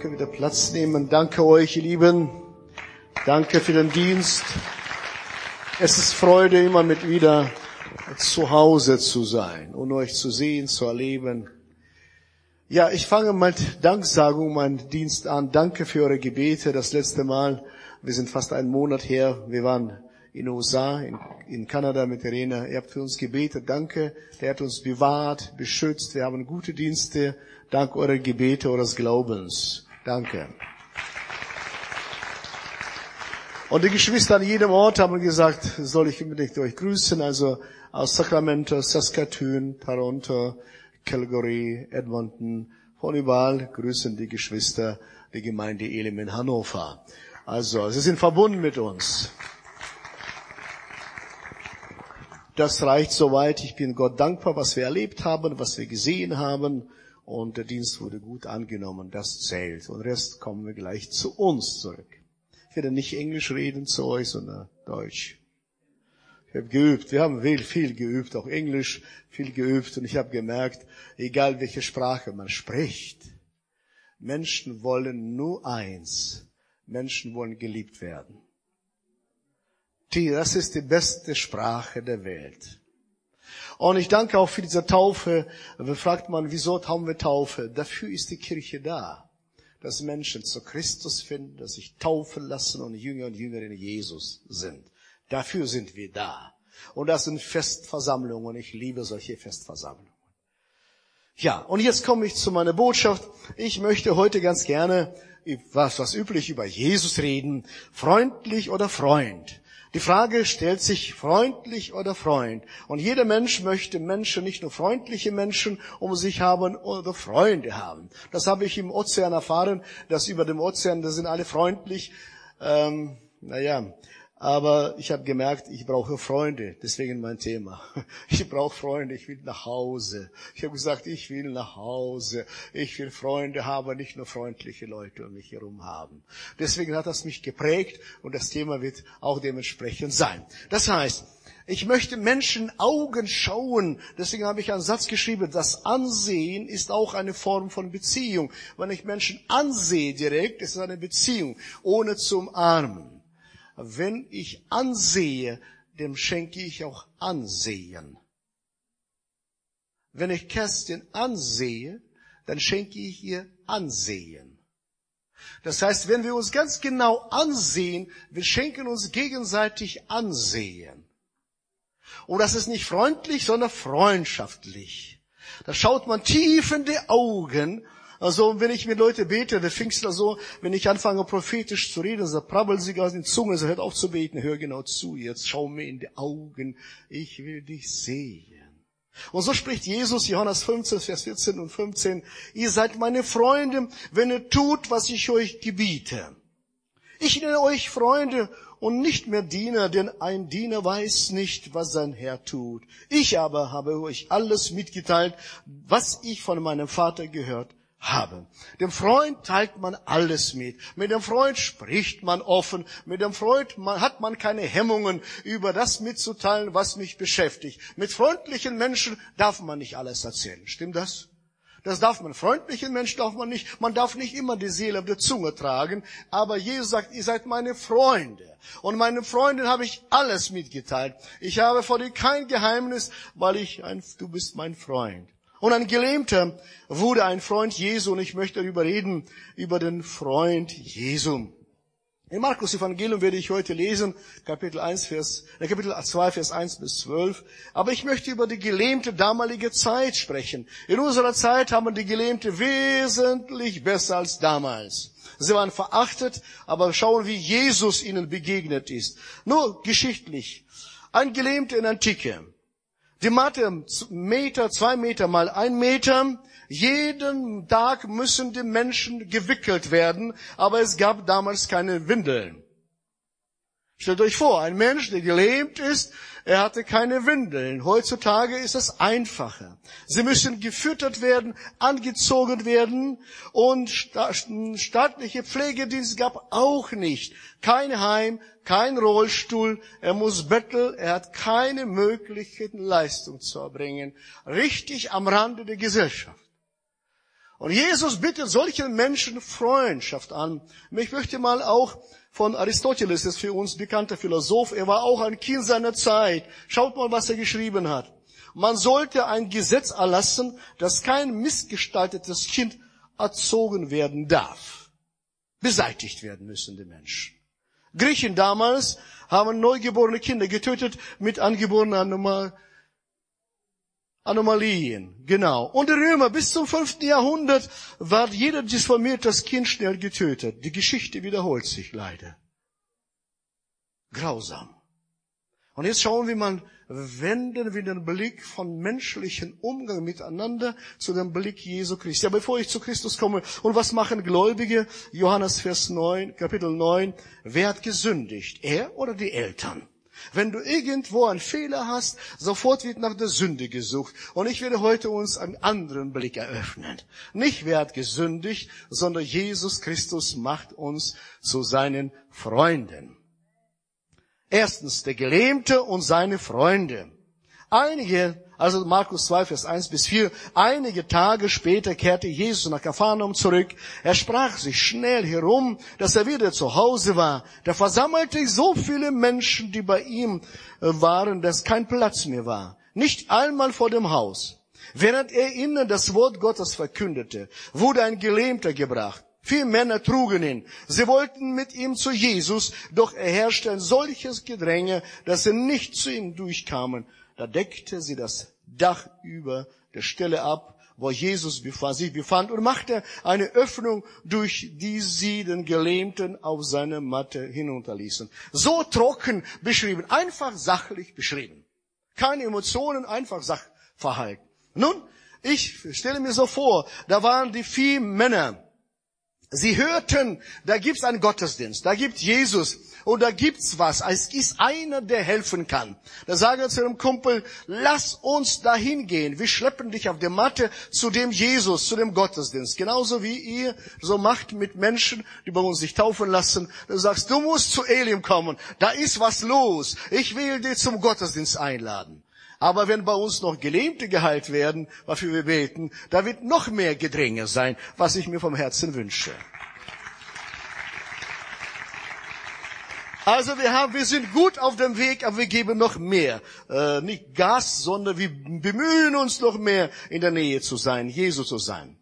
Können wieder Platz nehmen. Danke euch, ihr Lieben. Danke für den Dienst. Es ist Freude, immer mit wieder zu Hause zu sein und euch zu sehen, zu erleben. Ja, ich fange mit Danksagung meinen Dienst an. Danke für eure Gebete. Das letzte Mal, wir sind fast einen Monat her, wir waren in USA, in, in Kanada mit Irene. Ihr habt für uns gebetet. Danke. Der hat uns bewahrt, beschützt. Wir haben gute Dienste. Dank eurer Gebete, eures Glaubens. Danke. Und die Geschwister an jedem Ort haben gesagt, soll ich unbedingt euch grüßen, also aus Sacramento, Saskatoon, Toronto, Calgary, Edmonton, von überall grüßen die Geschwister die Gemeinde Elim in Hannover. Also, sie sind verbunden mit uns. Das reicht soweit. Ich bin Gott dankbar, was wir erlebt haben, was wir gesehen haben und der Dienst wurde gut angenommen. Das zählt. Und Rest kommen wir gleich zu uns zurück. Ich werde nicht Englisch reden zu euch, sondern Deutsch. Ich habe geübt. Wir haben viel geübt, auch Englisch viel geübt. Und ich habe gemerkt, egal welche Sprache man spricht, Menschen wollen nur eins. Menschen wollen geliebt werden. Das ist die beste Sprache der Welt. Und ich danke auch für diese Taufe. Da fragt man, wieso haben wir Taufe? Dafür ist die Kirche da. Dass Menschen zu Christus finden, dass sich taufen lassen und Jünger und Jüngerinnen Jesus sind. Dafür sind wir da. Und das sind Festversammlungen. Ich liebe solche Festversammlungen. Ja, und jetzt komme ich zu meiner Botschaft. Ich möchte heute ganz gerne, was, was üblich, über Jesus reden. Freundlich oder Freund. Die Frage stellt sich freundlich oder Freund. Und jeder Mensch möchte Menschen, nicht nur freundliche Menschen um sich haben oder Freunde haben. Das habe ich im Ozean erfahren, dass über dem Ozean, da sind alle freundlich. Ähm, naja, aber ich habe gemerkt, ich brauche Freunde. Deswegen mein Thema. Ich brauche Freunde. Ich will nach Hause. Ich habe gesagt, ich will nach Hause. Ich will Freunde haben, nicht nur freundliche Leute um mich herum haben. Deswegen hat das mich geprägt und das Thema wird auch dementsprechend sein. Das heißt, ich möchte Menschen Augen schauen. Deswegen habe ich einen Satz geschrieben, das Ansehen ist auch eine Form von Beziehung. Wenn ich Menschen ansehe direkt, ist es eine Beziehung, ohne zum Armen. Wenn ich ansehe, dem schenke ich auch Ansehen. Wenn ich Kerstin ansehe, dann schenke ich ihr Ansehen. Das heißt, wenn wir uns ganz genau ansehen, wir schenken uns gegenseitig Ansehen. Und das ist nicht freundlich, sondern freundschaftlich. Da schaut man tief in die Augen also wenn ich mit Leute bete, der Pfingstler so, wenn ich anfange prophetisch zu reden, so prabbelt sie aus den Zungen, so hört auf zu beten, hör genau zu, jetzt schau mir in die Augen, ich will dich sehen. Und so spricht Jesus, Johannes 15, Vers 14 und 15, ihr seid meine Freunde, wenn ihr tut, was ich euch gebiete. Ich nenne euch Freunde und nicht mehr Diener, denn ein Diener weiß nicht, was sein Herr tut. Ich aber habe euch alles mitgeteilt, was ich von meinem Vater gehört habe. Dem Freund teilt man alles mit. Mit dem Freund spricht man offen. Mit dem Freund hat man keine Hemmungen, über das mitzuteilen, was mich beschäftigt. Mit freundlichen Menschen darf man nicht alles erzählen. Stimmt das? Das darf man. Freundlichen Menschen darf man nicht. Man darf nicht immer die Seele auf der Zunge tragen. Aber Jesus sagt, ihr seid meine Freunde. Und meinen Freunden habe ich alles mitgeteilt. Ich habe vor dir kein Geheimnis, weil ich ein, du bist mein Freund. Und ein Gelähmter wurde ein Freund Jesu und ich möchte darüber reden, über den Freund Jesu. In Markus Evangelium werde ich heute lesen, Kapitel 1, Vers, äh, Kapitel 2, Vers 1 bis 12. Aber ich möchte über die gelähmte damalige Zeit sprechen. In unserer Zeit haben die Gelähmte wesentlich besser als damals. Sie waren verachtet, aber schauen, wie Jesus ihnen begegnet ist. Nur geschichtlich. Ein Gelähmter in Antike die Matte, Meter, zwei Meter mal ein Meter. Jeden Tag müssen die Menschen gewickelt werden, aber es gab damals keine Windeln. Stellt euch vor, ein Mensch, der gelähmt ist, er hatte keine Windeln. Heutzutage ist es einfacher. Sie müssen gefüttert werden, angezogen werden und staatliche Pflegedienst gab auch nicht. Kein Heim, kein Rollstuhl, er muss betteln, er hat keine möglichen Leistung zu erbringen. Richtig am Rande der Gesellschaft. Und Jesus bietet solchen Menschen Freundschaft an. Ich möchte mal auch von Aristoteles, ist für uns bekannter Philosoph, er war auch ein Kind seiner Zeit. Schaut mal, was er geschrieben hat. Man sollte ein Gesetz erlassen, dass kein missgestaltetes Kind erzogen werden darf. Beseitigt werden müssen die Menschen. Griechen damals haben neugeborene Kinder getötet mit angeborenen Anomalien, genau. Und die Römer bis zum fünften Jahrhundert war jeder disformiertes Kind schnell getötet. Die Geschichte wiederholt sich leider. Grausam. Und jetzt schauen wir mal, wenden wir den Blick von menschlichen Umgang miteinander zu dem Blick Jesu Christi. Ja, bevor ich zu Christus komme, und was machen Gläubige? Johannes Vers 9, Kapitel 9. Wer hat gesündigt? Er oder die Eltern? Wenn du irgendwo einen Fehler hast, sofort wird nach der Sünde gesucht. Und ich werde heute uns einen anderen Blick eröffnen. Nicht wer hat gesündigt, sondern Jesus Christus macht uns zu seinen Freunden. Erstens der Gelähmte und seine Freunde. Einige also Markus 2, Vers 1 bis 4. Einige Tage später kehrte Jesus nach Kapharnaum zurück. Er sprach sich schnell herum, dass er wieder zu Hause war. Da versammelte sich so viele Menschen, die bei ihm äh, waren, dass kein Platz mehr war. Nicht einmal vor dem Haus. Während er ihnen das Wort Gottes verkündete, wurde ein Gelähmter gebracht. Vier Männer trugen ihn. Sie wollten mit ihm zu Jesus, doch er herrschte ein solches Gedränge, dass sie nicht zu ihm durchkamen. Da deckte sie das Dach über der Stelle ab, wo Jesus sich befand und machte eine Öffnung, durch die sie den Gelähmten auf seine Matte hinunterließen. So trocken beschrieben, einfach sachlich beschrieben. Keine Emotionen, einfach Sachverhalten. Nun, ich stelle mir so vor, da waren die vier Männer, Sie hörten, da gibt's einen Gottesdienst, da gibt Jesus und da gibt's was. Es ist einer, der helfen kann. Da sagen wir zu einem Kumpel, lass uns dahin gehen. Wir schleppen dich auf der Matte zu dem Jesus, zu dem Gottesdienst. Genauso wie ihr so macht mit Menschen, die bei uns sich taufen lassen. Du sagst, du musst zu Elim kommen. Da ist was los. Ich will dich zum Gottesdienst einladen. Aber wenn bei uns noch Gelähmte geheilt werden, wofür wir beten, da wird noch mehr Gedränge sein, was ich mir vom Herzen wünsche. Also wir haben, wir sind gut auf dem Weg, aber wir geben noch mehr. Äh, nicht Gas, sondern wir bemühen uns noch mehr, in der Nähe zu sein, Jesu zu sein.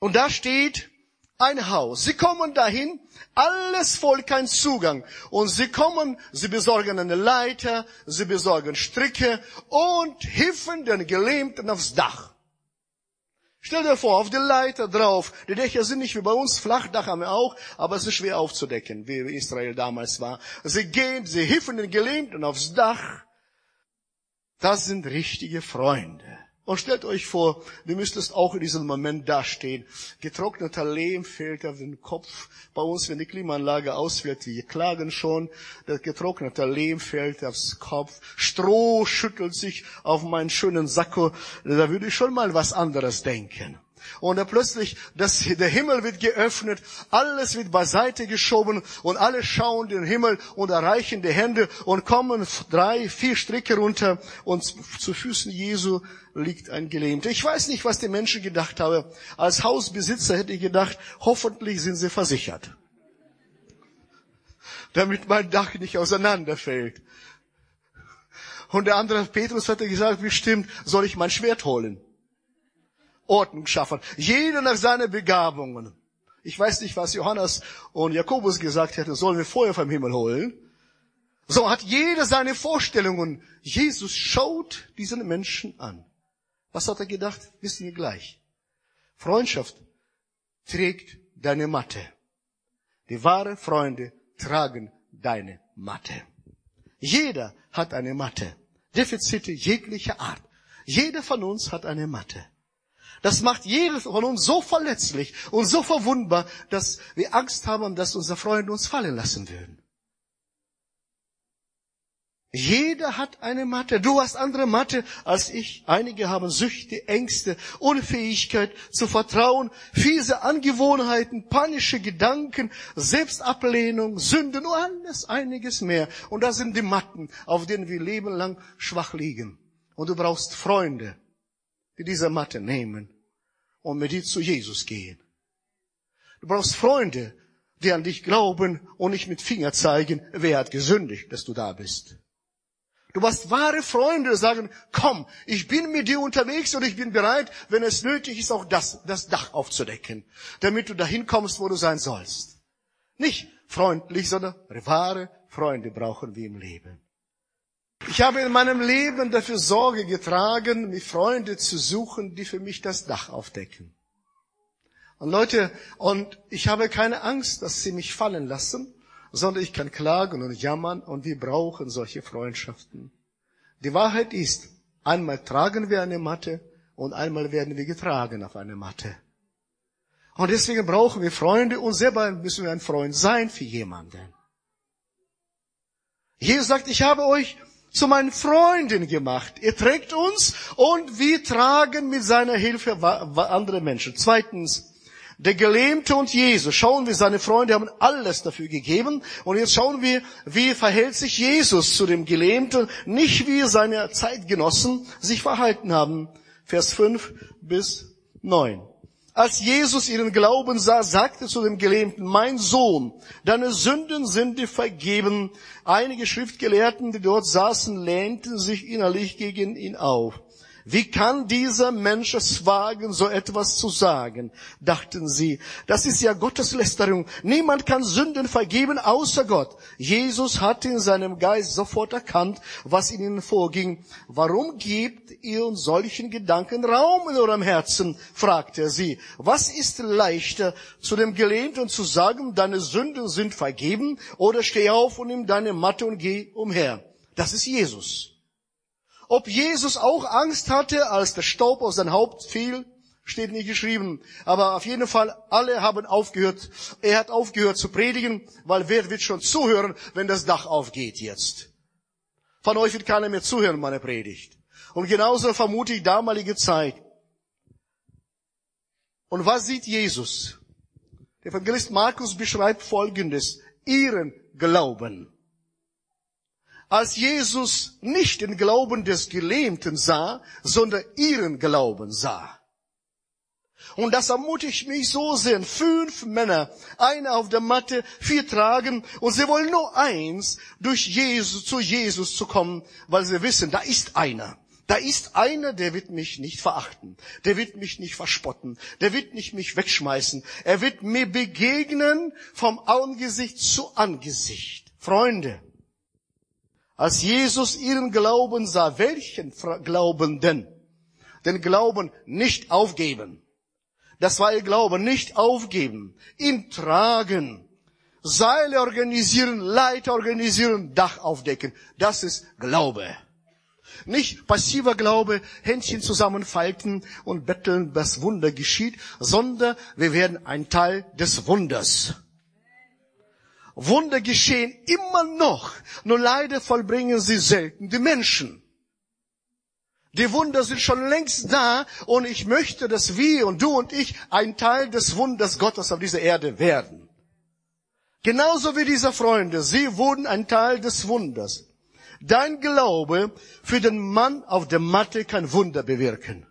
Und da steht ein Haus. Sie kommen dahin, alles voll kein Zugang. Und sie kommen, sie besorgen eine Leiter, sie besorgen Stricke und hiffen den Gelähmten aufs Dach. Stell dir vor, auf die Leiter drauf. Die Dächer sind nicht wie bei uns, Flachdach haben wir auch, aber es ist schwer aufzudecken, wie Israel damals war. Sie gehen, sie hiffen den Gelähmten aufs Dach. Das sind richtige Freunde. Und stellt euch vor, du müsstest auch in diesem Moment dastehen. Getrockneter Lehm fällt auf den Kopf. Bei uns, wenn die Klimaanlage ausfällt, die klagen schon. Der getrocknete Lehm fällt aufs Kopf. Stroh schüttelt sich auf meinen schönen Sakko. Da würde ich schon mal was anderes denken. Und plötzlich, das, der Himmel wird geöffnet, alles wird beiseite geschoben und alle schauen den Himmel und erreichen die Hände und kommen drei, vier Stricke runter und zu Füßen Jesu liegt ein Gelähmter. Ich weiß nicht, was die Menschen gedacht haben. Als Hausbesitzer hätte ich gedacht, hoffentlich sind sie versichert. Damit mein Dach nicht auseinanderfällt. Und der andere Petrus hatte gesagt, bestimmt soll ich mein Schwert holen. Ordnung schaffen. Jeder nach seinen Begabungen. Ich weiß nicht, was Johannes und Jakobus gesagt hätten, sollen wir Feuer vom Himmel holen? So hat jeder seine Vorstellungen. Jesus schaut diesen Menschen an. Was hat er gedacht? Wissen wir gleich. Freundschaft trägt deine Matte. Die wahre Freunde tragen deine Matte. Jeder hat eine Matte. Defizite jeglicher Art. Jeder von uns hat eine Matte. Das macht jedes von uns so verletzlich und so verwundbar, dass wir Angst haben, dass unsere Freunde uns fallen lassen würden. Jeder hat eine Matte. Du hast andere Matte als ich. Einige haben Süchte, Ängste, Unfähigkeit zu vertrauen, fiese Angewohnheiten, panische Gedanken, Selbstablehnung, Sünden und alles, einiges mehr. Und das sind die Matten, auf denen wir lebenlang schwach liegen. Und du brauchst Freunde, die diese Matte nehmen und mit dir zu Jesus gehen. Du brauchst Freunde, die an dich glauben und nicht mit Finger zeigen, wer hat gesündigt, dass du da bist. Du hast wahre Freunde, die sagen, komm, ich bin mit dir unterwegs und ich bin bereit, wenn es nötig ist, auch das, das Dach aufzudecken, damit du dahin kommst, wo du sein sollst. Nicht freundlich, sondern wahre Freunde brauchen wir im Leben. Ich habe in meinem Leben dafür Sorge getragen, mir Freunde zu suchen, die für mich das Dach aufdecken. Und Leute, und ich habe keine Angst, dass sie mich fallen lassen, sondern ich kann klagen und jammern und wir brauchen solche Freundschaften. Die Wahrheit ist, einmal tragen wir eine Matte und einmal werden wir getragen auf eine Matte. Und deswegen brauchen wir Freunde und selber müssen wir ein Freund sein für jemanden. Jesus sagt, ich habe euch zu meinen Freunden gemacht. Er trägt uns und wir tragen mit seiner Hilfe andere Menschen. Zweitens, der Gelähmte und Jesus. Schauen wir, seine Freunde haben alles dafür gegeben. Und jetzt schauen wir, wie verhält sich Jesus zu dem Gelähmten, nicht wie seine Zeitgenossen sich verhalten haben. Vers 5 bis 9. Als Jesus ihren Glauben sah, sagte zu dem Gelähmten, mein Sohn, deine Sünden sind dir vergeben. Einige Schriftgelehrten, die dort saßen, lehnten sich innerlich gegen ihn auf. Wie kann dieser Mensch es wagen, so etwas zu sagen? dachten sie. Das ist ja Gotteslästerung. Niemand kann Sünden vergeben außer Gott. Jesus hat in seinem Geist sofort erkannt, was in ihnen vorging. Warum gebt ihr solchen Gedanken Raum in eurem Herzen? fragte er sie. Was ist leichter, zu dem Gelähmten zu sagen, deine Sünden sind vergeben, oder steh auf und nimm deine Matte und geh umher? Das ist Jesus. Ob Jesus auch Angst hatte, als der Staub aus seinem Haupt fiel, steht nicht geschrieben. Aber auf jeden Fall, alle haben aufgehört. Er hat aufgehört zu predigen, weil wer wird schon zuhören, wenn das Dach aufgeht jetzt? Von euch wird keiner mehr zuhören, meine Predigt. Und genauso vermute ich damalige Zeit. Und was sieht Jesus? Der Evangelist Markus beschreibt Folgendes. Ihren Glauben. Als Jesus nicht den Glauben des Gelähmten sah, sondern ihren Glauben sah. Und das ermutigt mich so sehr. Fünf Männer, einer auf der Matte, vier tragen und sie wollen nur eins, durch Jesus, zu Jesus zu kommen, weil sie wissen, da ist einer. Da ist einer, der wird mich nicht verachten, der wird mich nicht verspotten, der wird nicht mich wegschmeißen. Er wird mir begegnen vom Angesicht zu Angesicht. Freunde, als Jesus ihren Glauben sah, welchen Glauben denn? Den Glauben nicht aufgeben. Das war ihr Glaube, nicht aufgeben. Ihn tragen. Seile organisieren, Leiter organisieren, Dach aufdecken. Das ist Glaube. Nicht passiver Glaube, Händchen zusammenfalten und betteln, dass Wunder geschieht, sondern wir werden ein Teil des Wunders. Wunder geschehen immer noch, nur leider vollbringen sie selten die Menschen. Die Wunder sind schon längst da und ich möchte, dass wir und du und ich ein Teil des Wunders Gottes auf dieser Erde werden. Genauso wie diese Freunde, sie wurden ein Teil des Wunders. Dein Glaube für den Mann auf der Matte kann Wunder bewirken.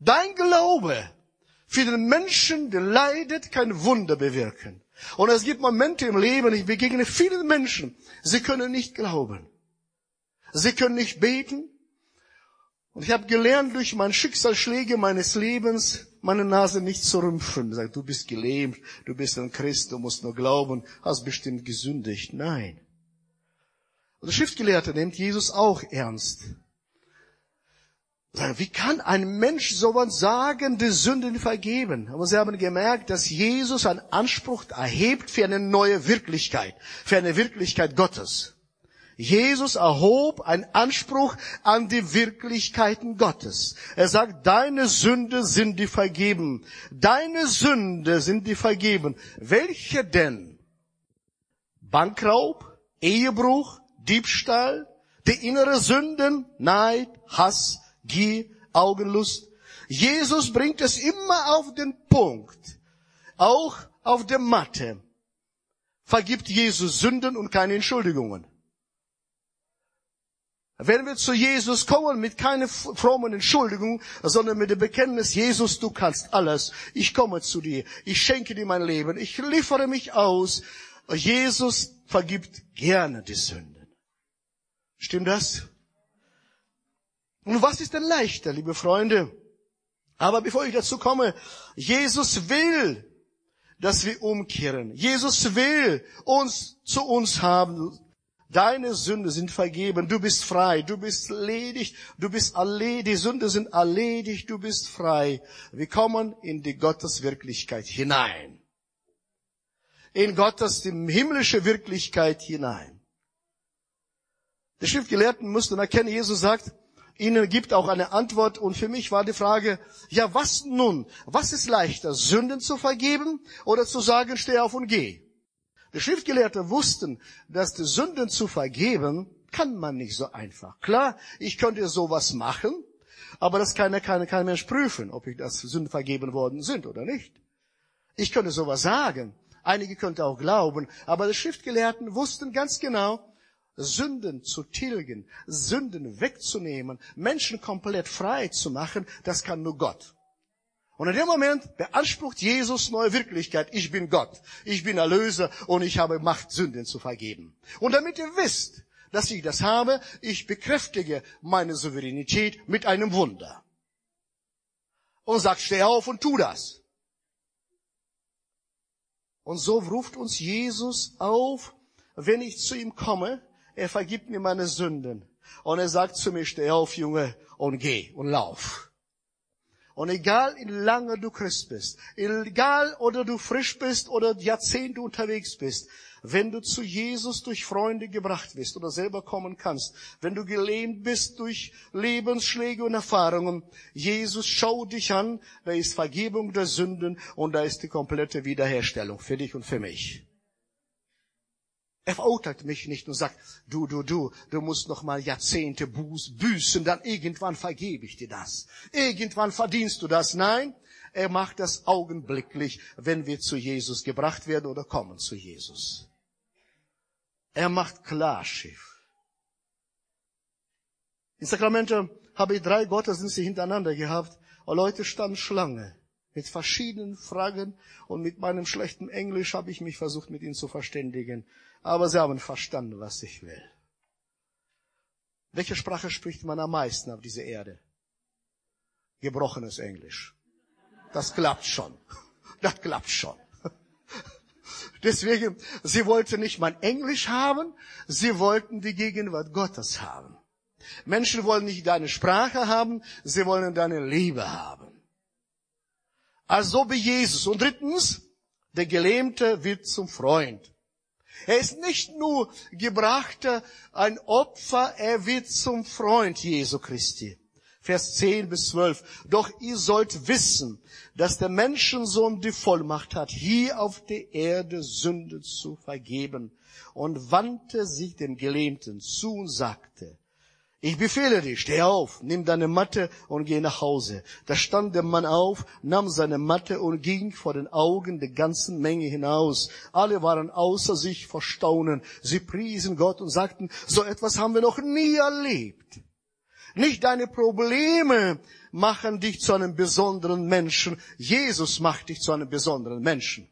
Dein Glaube für den Menschen, der leidet, kann Wunder bewirken. Und es gibt Momente im Leben, ich begegne vielen Menschen, sie können nicht glauben. Sie können nicht beten. Und ich habe gelernt, durch meine Schicksalsschläge meines Lebens, meine Nase nicht zu rümpfen. Sagt, du bist gelähmt, du bist ein Christ, du musst nur glauben, hast bestimmt gesündigt. Nein. Und der Schriftgelehrte nimmt Jesus auch ernst. Wie kann ein Mensch sowas sagen, die Sünden vergeben? Aber sie haben gemerkt, dass Jesus einen Anspruch erhebt für eine neue Wirklichkeit, für eine Wirklichkeit Gottes. Jesus erhob einen Anspruch an die Wirklichkeiten Gottes. Er sagt, deine Sünde sind die vergeben. Deine Sünde sind die vergeben. Welche denn? Bankraub, Ehebruch, Diebstahl, die innere Sünden, Neid, Hass, Gier, Augenlust. Jesus bringt es immer auf den Punkt. Auch auf der Matte vergibt Jesus Sünden und keine Entschuldigungen. Wenn wir zu Jesus kommen mit keine frommen Entschuldigung, sondern mit dem Bekenntnis, Jesus, du kannst alles. Ich komme zu dir. Ich schenke dir mein Leben. Ich liefere mich aus. Jesus vergibt gerne die Sünden. Stimmt das? Und was ist denn leichter, liebe Freunde? Aber bevor ich dazu komme, Jesus will, dass wir umkehren. Jesus will uns zu uns haben. Deine Sünde sind vergeben. Du bist frei. Du bist ledig. Du bist erledigt. Die Sünde sind erledigt. Du bist frei. Wir kommen in die Gotteswirklichkeit hinein. In Gottes, himmlische Wirklichkeit hinein. Die Schriftgelehrten mussten erkennen, Jesus sagt, ihnen gibt auch eine Antwort. Und für mich war die Frage, ja, was nun? Was ist leichter, Sünden zu vergeben oder zu sagen, steh auf und geh? Die Schriftgelehrten wussten, dass die Sünden zu vergeben, kann man nicht so einfach. Klar, ich könnte sowas machen, aber das kann, kann kein Mensch prüfen, ob ich das Sünden vergeben worden sind oder nicht. Ich könnte sowas sagen. Einige könnten auch glauben, aber die Schriftgelehrten wussten ganz genau, Sünden zu tilgen, Sünden wegzunehmen, Menschen komplett frei zu machen, das kann nur Gott. Und in dem Moment beansprucht Jesus neue Wirklichkeit. Ich bin Gott. Ich bin Erlöser und ich habe Macht, Sünden zu vergeben. Und damit ihr wisst, dass ich das habe, ich bekräftige meine Souveränität mit einem Wunder. Und sagt, steh auf und tu das. Und so ruft uns Jesus auf, wenn ich zu ihm komme, er vergibt mir meine Sünden. Und er sagt zu mir, steh auf, Junge, und geh und lauf. Und egal, wie lange du Christ bist, egal, oder du frisch bist oder Jahrzehnte unterwegs bist, wenn du zu Jesus durch Freunde gebracht wirst oder selber kommen kannst, wenn du gelähmt bist durch Lebensschläge und Erfahrungen, Jesus schau dich an, da ist Vergebung der Sünden und da ist die komplette Wiederherstellung für dich und für mich. Er verurteilt mich nicht und sagt, du, du, du, du musst noch mal Jahrzehnte büßen, dann irgendwann vergebe ich dir das. Irgendwann verdienst du das. Nein, er macht das augenblicklich, wenn wir zu Jesus gebracht werden oder kommen zu Jesus. Er macht Klarschiff. In Sakramente habe ich drei Gottesdienste hintereinander gehabt und Leute standen Schlange mit verschiedenen Fragen und mit meinem schlechten Englisch habe ich mich versucht, mit ihnen zu verständigen. Aber sie haben verstanden, was ich will. Welche Sprache spricht man am meisten auf dieser Erde? Gebrochenes Englisch. Das klappt schon. Das klappt schon. Deswegen, sie wollten nicht mein Englisch haben, sie wollten die Gegenwart Gottes haben. Menschen wollen nicht deine Sprache haben, sie wollen deine Liebe haben. Also wie Jesus. Und drittens, der Gelähmte wird zum Freund. Er ist nicht nur gebracht ein Opfer, er wird zum Freund Jesu Christi. Vers 10 bis 12. Doch ihr sollt wissen, dass der Menschensohn die Vollmacht hat, hier auf der Erde Sünde zu vergeben. Und wandte sich dem Gelähmten zu und sagte, ich befehle dir, steh auf, nimm deine Matte und geh nach Hause. Da stand der Mann auf, nahm seine Matte und ging vor den Augen der ganzen Menge hinaus. Alle waren außer sich vor Staunen. Sie priesen Gott und sagten, so etwas haben wir noch nie erlebt. Nicht deine Probleme machen dich zu einem besonderen Menschen. Jesus macht dich zu einem besonderen Menschen.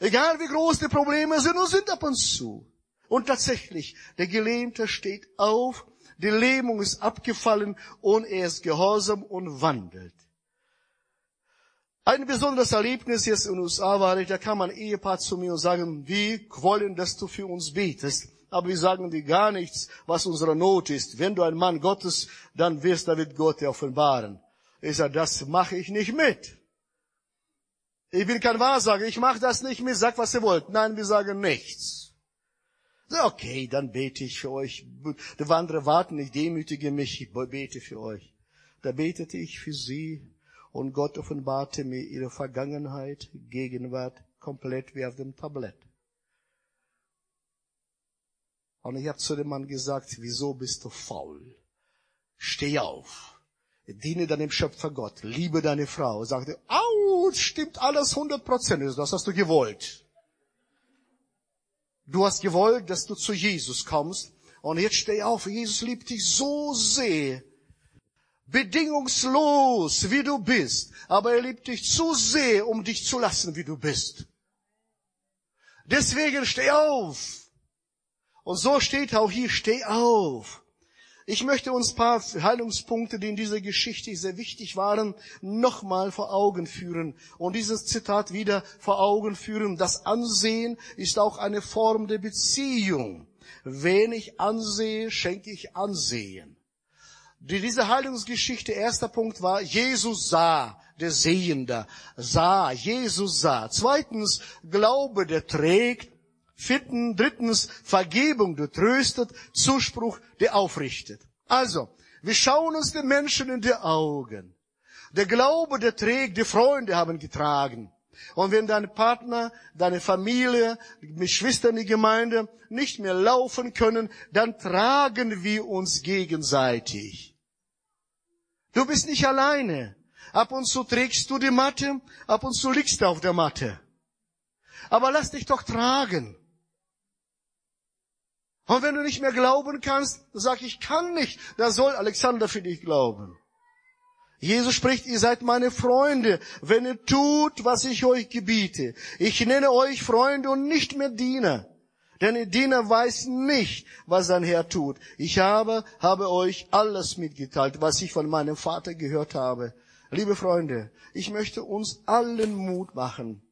Egal wie groß die Probleme sind und sind ab und zu. Und tatsächlich, der Gelähmte steht auf, die Lähmung ist abgefallen und er ist gehorsam und wandelt. Ein besonderes Erlebnis jetzt in USA war, da kam ein Ehepaar zu mir und sagen, wir wollen, dass du für uns betest. Aber wir sagen dir gar nichts, was unsere Not ist. Wenn du ein Mann Gottes, dann wirst, da wird Gott dir offenbaren. Ich sage, das mache ich nicht mit. Ich bin kein Wahrsager, ich mache das nicht mit, sag was ihr wollt. Nein, wir sagen nichts. Okay, dann bete ich für euch. Die andere warten, ich demütige mich, ich bete für euch. Da betete ich für sie und Gott offenbarte mir ihre Vergangenheit, Gegenwart, komplett wie auf dem Tablett. Und ich habe zu dem Mann gesagt, wieso bist du faul? Steh auf. Diene deinem Schöpfer Gott. Liebe deine Frau. Sagte, au, stimmt alles hundert Prozent. Das hast du gewollt. Du hast gewollt, dass du zu Jesus kommst. Und jetzt steh auf, Jesus liebt dich so sehr, bedingungslos, wie du bist, aber er liebt dich zu sehr, um dich zu lassen, wie du bist. Deswegen steh auf. Und so steht auch hier, steh auf. Ich möchte uns ein paar Heilungspunkte, die in dieser Geschichte sehr wichtig waren, nochmal vor Augen führen und dieses Zitat wieder vor Augen führen. Das Ansehen ist auch eine Form der Beziehung. Wen ich ansehe, schenke ich Ansehen. Die, diese Heilungsgeschichte, erster Punkt war, Jesus sah, der Sehende sah, Jesus sah. Zweitens, Glaube, der trägt. Vierten, drittens, Vergebung, der tröstet. Zuspruch, der aufrichtet. Also, wir schauen uns den Menschen in die Augen. Der Glaube, der trägt, die Freunde haben getragen. Und wenn dein Partner, deine Familie, die Schwestern der Gemeinde nicht mehr laufen können, dann tragen wir uns gegenseitig. Du bist nicht alleine. Ab und zu trägst du die Matte, ab und zu liegst du auf der Matte. Aber lass dich doch tragen. Und wenn du nicht mehr glauben kannst, dann sag ich kann nicht, da soll Alexander für dich glauben. Jesus spricht, ihr seid meine Freunde, wenn ihr tut, was ich euch gebiete. Ich nenne euch Freunde und nicht mehr Diener. Denn der Diener weiß nicht, was sein Herr tut. Ich habe, habe euch alles mitgeteilt, was ich von meinem Vater gehört habe. Liebe Freunde, ich möchte uns allen Mut machen,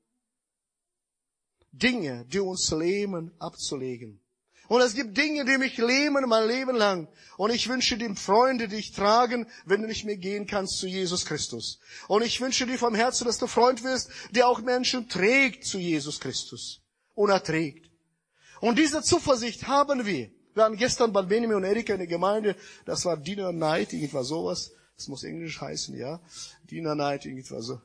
Dinge, die uns lähmen, abzulegen. Und es gibt Dinge, die mich lähmen mein Leben lang. Und ich wünsche dir Freunde, die dich tragen, wenn du nicht mehr gehen kannst zu Jesus Christus. Und ich wünsche dir vom Herzen, dass du Freund wirst, der auch Menschen trägt zu Jesus Christus. Und er trägt. Und diese Zuversicht haben wir. Wir waren gestern bei Benjamin und Erika in der Gemeinde, das war Dinner Night, irgendwas sowas. Das muss Englisch heißen, ja. Dinner Night, irgendwas so.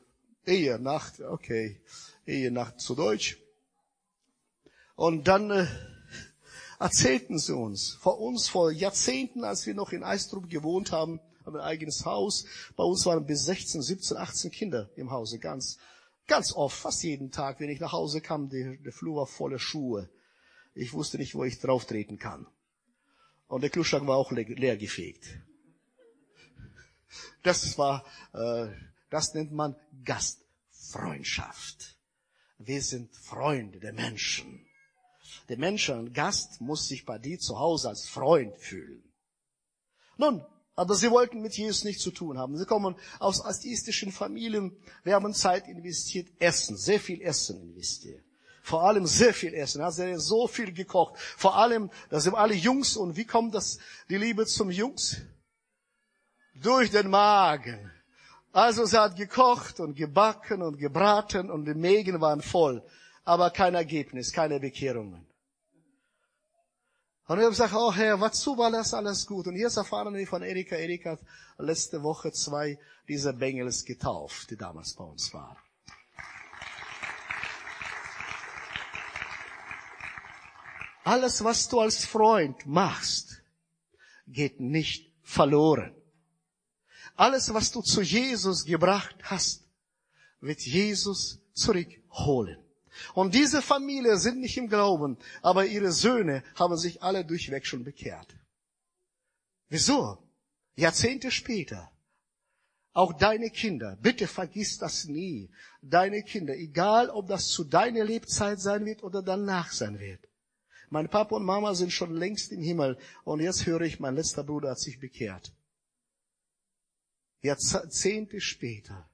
Ehe, Nacht, okay. Ehe, Nacht zu Deutsch. Und dann äh, erzählten sie uns, vor uns vor Jahrzehnten, als wir noch in Eistrup gewohnt haben, haben ein eigenes Haus. Bei uns waren bis 16, 17, 18 Kinder im Hause, ganz, ganz oft, fast jeden Tag, wenn ich nach Hause kam, der, der Flur war voller Schuhe. Ich wusste nicht, wo ich drauf treten kann. Und der Kühlschrank war auch leer, leer gefegt. Das war, äh, das nennt man Gastfreundschaft. Wir sind Freunde der Menschen. Der Mensch, ein Gast, muss sich bei dir zu Hause als Freund fühlen. Nun, aber sie wollten mit Jesus nichts zu tun haben. Sie kommen aus atheistischen Familien. Wir haben Zeit investiert, Essen, sehr viel Essen investiert. Vor allem sehr viel Essen. Er hat so viel gekocht. Vor allem, das sind alle Jungs. Und wie kommt das, die Liebe zum Jungs? Durch den Magen. Also sie hat gekocht und gebacken und gebraten und die Mägen waren voll. Aber kein Ergebnis, keine Bekehrungen. Und ich habe gesagt, oh Herr, wozu war das alles gut? Und jetzt erfahren wir von Erika. Erika hat letzte Woche zwei dieser Bengels getauft, die damals bei uns waren. Alles, was du als Freund machst, geht nicht verloren. Alles, was du zu Jesus gebracht hast, wird Jesus zurückholen. Und diese Familie sind nicht im Glauben, aber ihre Söhne haben sich alle durchweg schon bekehrt. Wieso? Jahrzehnte später. Auch deine Kinder, bitte vergiss das nie. Deine Kinder, egal ob das zu deiner Lebzeit sein wird oder danach sein wird. Mein Papa und Mama sind schon längst im Himmel und jetzt höre ich, mein letzter Bruder hat sich bekehrt. Jahrzehnte später.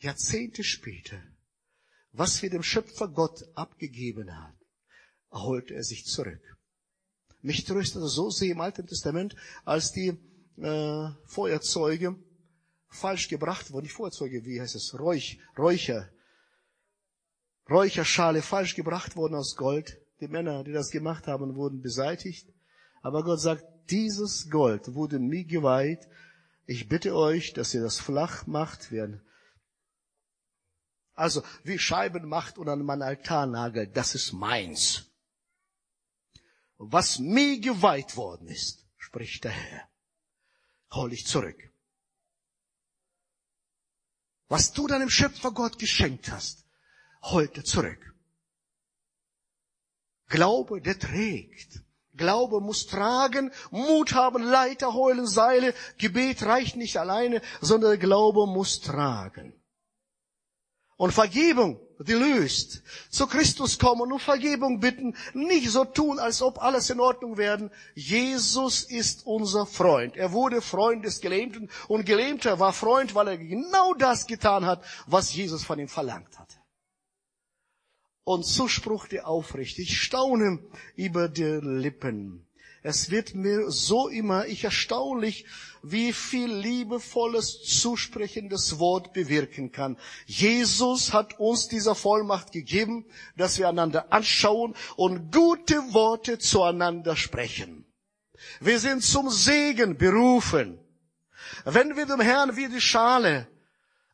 Jahrzehnte später was wir dem Schöpfer Gott abgegeben hat, holte er sich zurück. Mich tröstete so sehr im Alten Testament, als die äh, Feuerzeuge falsch gebracht wurden. Die Feuerzeuge, wie heißt es? Räuch, Räucher. Räucherschale falsch gebracht wurden aus Gold. Die Männer, die das gemacht haben, wurden beseitigt. Aber Gott sagt, dieses Gold wurde mir geweiht. Ich bitte euch, dass ihr das flach macht, werden also wie Scheiben macht und an meinen Altar nagelt, das ist meins. Was mir geweiht worden ist, spricht der Herr, hol ich zurück. Was du deinem Schöpfer Gott geschenkt hast, heute zurück. Glaube, der trägt. Glaube muss tragen, Mut haben, Leiter heulen, Seile. Gebet reicht nicht alleine, sondern Glaube muss tragen. Und Vergebung, die löst. Zu Christus kommen und Vergebung bitten. Nicht so tun, als ob alles in Ordnung werden. Jesus ist unser Freund. Er wurde Freund des Gelähmten und Gelähmter war Freund, weil er genau das getan hat, was Jesus von ihm verlangt hatte. Und Zuspruch der aufrichtig. Ich staune über die Lippen. Es wird mir so immer, ich erstaunlich, wie viel liebevolles, zusprechendes Wort bewirken kann. Jesus hat uns diese Vollmacht gegeben, dass wir einander anschauen und gute Worte zueinander sprechen. Wir sind zum Segen berufen. Wenn wir dem Herrn wie die Schale,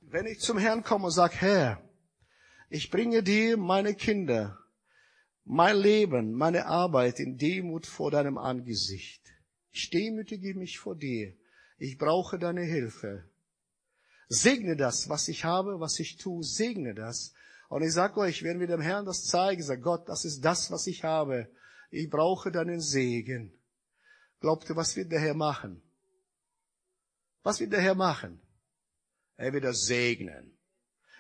wenn ich zum Herrn komme und sage, Herr, ich bringe dir meine Kinder, mein Leben, meine Arbeit in Demut vor deinem Angesicht. Ich demütige mich vor dir. Ich brauche deine Hilfe. Segne das, was ich habe, was ich tue, segne das. Und ich sage euch, wenn wir dem Herrn das zeigen, sag Gott, das ist das, was ich habe. Ich brauche deinen Segen. Glaubt ihr, was wird der Herr machen? Was wird der Herr machen? Er wird das segnen.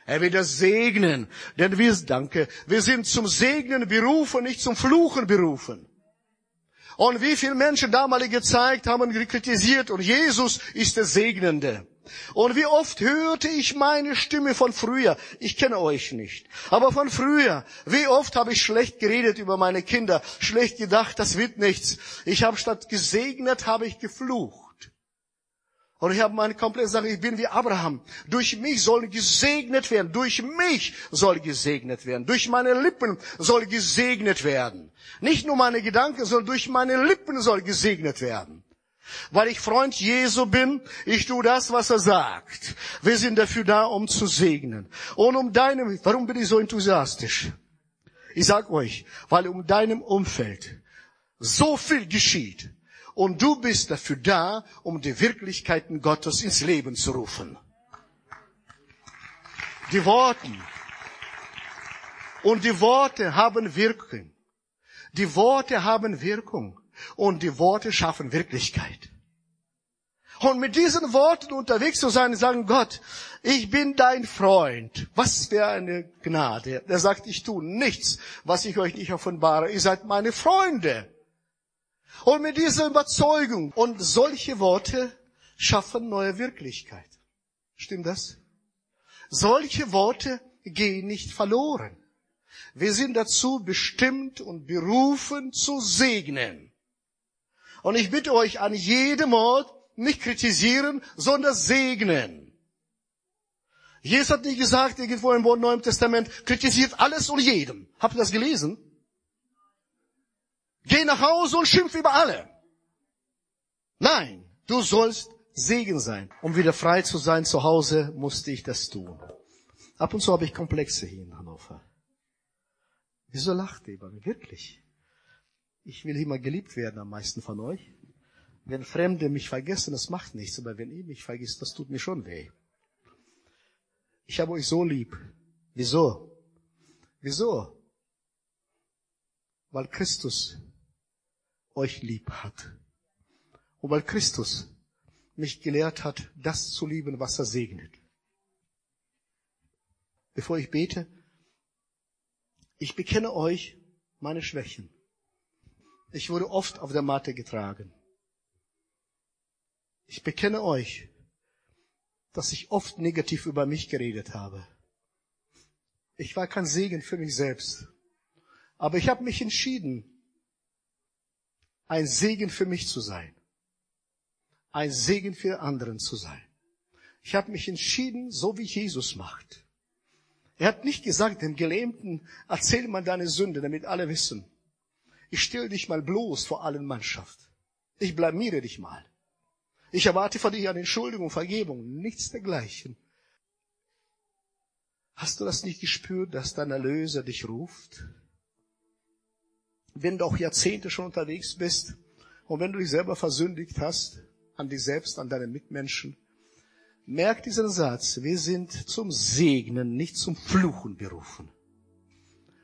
Er wird das segnen, denn wir, danke, wir sind zum Segnen berufen, nicht zum Fluchen berufen. Und wie viele Menschen damals gezeigt haben, kritisiert, und Jesus ist der Segnende. Und wie oft hörte ich meine Stimme von früher. Ich kenne euch nicht. Aber von früher. Wie oft habe ich schlecht geredet über meine Kinder. Schlecht gedacht, das wird nichts. Ich habe statt gesegnet, habe ich geflucht. Und ich habe meine komplette Sache, ich bin wie Abraham. Durch mich soll gesegnet werden. Durch mich soll gesegnet werden. Durch meine Lippen soll gesegnet werden. Nicht nur meine Gedanken, sondern durch meine Lippen soll gesegnet werden. Weil ich Freund Jesu bin, ich tue das, was er sagt. Wir sind dafür da, um zu segnen. Und um deinem, warum bin ich so enthusiastisch? Ich sag euch, weil um deinem Umfeld so viel geschieht, und du bist dafür da, um die Wirklichkeiten Gottes ins Leben zu rufen. Die Worte. Und die Worte haben Wirkung. Die Worte haben Wirkung. Und die Worte schaffen Wirklichkeit. Und mit diesen Worten unterwegs zu sein, sagen Gott, ich bin dein Freund. Was für eine Gnade. Er sagt, ich tue nichts, was ich euch nicht offenbare. Ihr seid meine Freunde. Und mit dieser Überzeugung und solche Worte schaffen neue Wirklichkeit. Stimmt das? Solche Worte gehen nicht verloren. Wir sind dazu bestimmt und berufen zu segnen. Und ich bitte euch an jedem Ort nicht kritisieren, sondern segnen. Jesus hat nicht gesagt, irgendwo im Neuen Testament, kritisiert alles und jeden. Habt ihr das gelesen? Geh nach Hause und schimpf über alle. Nein, du sollst Segen sein. Um wieder frei zu sein zu Hause, musste ich das tun. Ab und zu habe ich Komplexe hier in Hannover. Wieso lacht ihr über mich? Wirklich. Ich will immer geliebt werden am meisten von euch. Wenn Fremde mich vergessen, das macht nichts, aber wenn ihr mich vergisst, das tut mir schon weh. Ich habe euch so lieb. Wieso? Wieso? Weil Christus euch lieb hat. Und weil Christus mich gelehrt hat, das zu lieben, was er segnet. Bevor ich bete, ich bekenne euch meine Schwächen. Ich wurde oft auf der Matte getragen. Ich bekenne euch, dass ich oft negativ über mich geredet habe. Ich war kein Segen für mich selbst. Aber ich habe mich entschieden, ein Segen für mich zu sein. Ein Segen für anderen zu sein. Ich habe mich entschieden, so wie Jesus macht. Er hat nicht gesagt, dem Gelähmten, erzähl mal deine Sünde, damit alle wissen. Ich stell dich mal bloß vor allen Mannschaft. Ich blamiere dich mal. Ich erwarte von dir eine Entschuldigung, Vergebung, nichts dergleichen. Hast du das nicht gespürt, dass dein Erlöser dich ruft? Wenn du auch Jahrzehnte schon unterwegs bist und wenn du dich selber versündigt hast, an dich selbst, an deine Mitmenschen, merk diesen Satz, wir sind zum Segnen, nicht zum Fluchen berufen.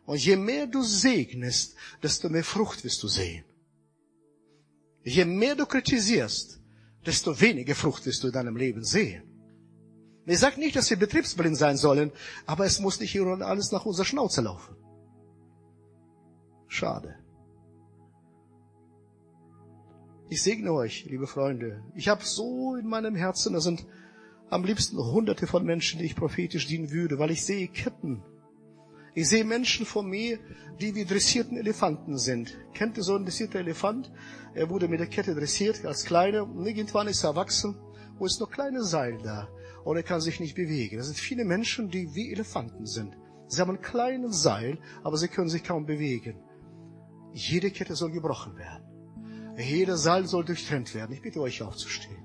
Und je mehr du segnest, desto mehr Frucht wirst du sehen. Je mehr du kritisierst, desto weniger Frucht wirst du in deinem Leben sehen. Ich sage nicht, dass wir betriebsblind sein sollen, aber es muss nicht hier und alles nach unserer Schnauze laufen. Schade. Ich segne euch, liebe Freunde. Ich habe so in meinem Herzen, da sind am liebsten hunderte von Menschen, die ich prophetisch dienen würde, weil ich sehe Ketten. Ich sehe Menschen vor mir, die wie dressierten Elefanten sind. Kennt ihr so einen dressierten Elefant? Er wurde mit der Kette dressiert als Kleiner und irgendwann ist er erwachsen wo ist noch kleine Seil da und er kann sich nicht bewegen. Das sind viele Menschen, die wie Elefanten sind. Sie haben ein kleines Seil, aber sie können sich kaum bewegen. Jede Kette soll gebrochen werden. Jeder Seil soll durchtrennt werden. Ich bitte euch aufzustehen.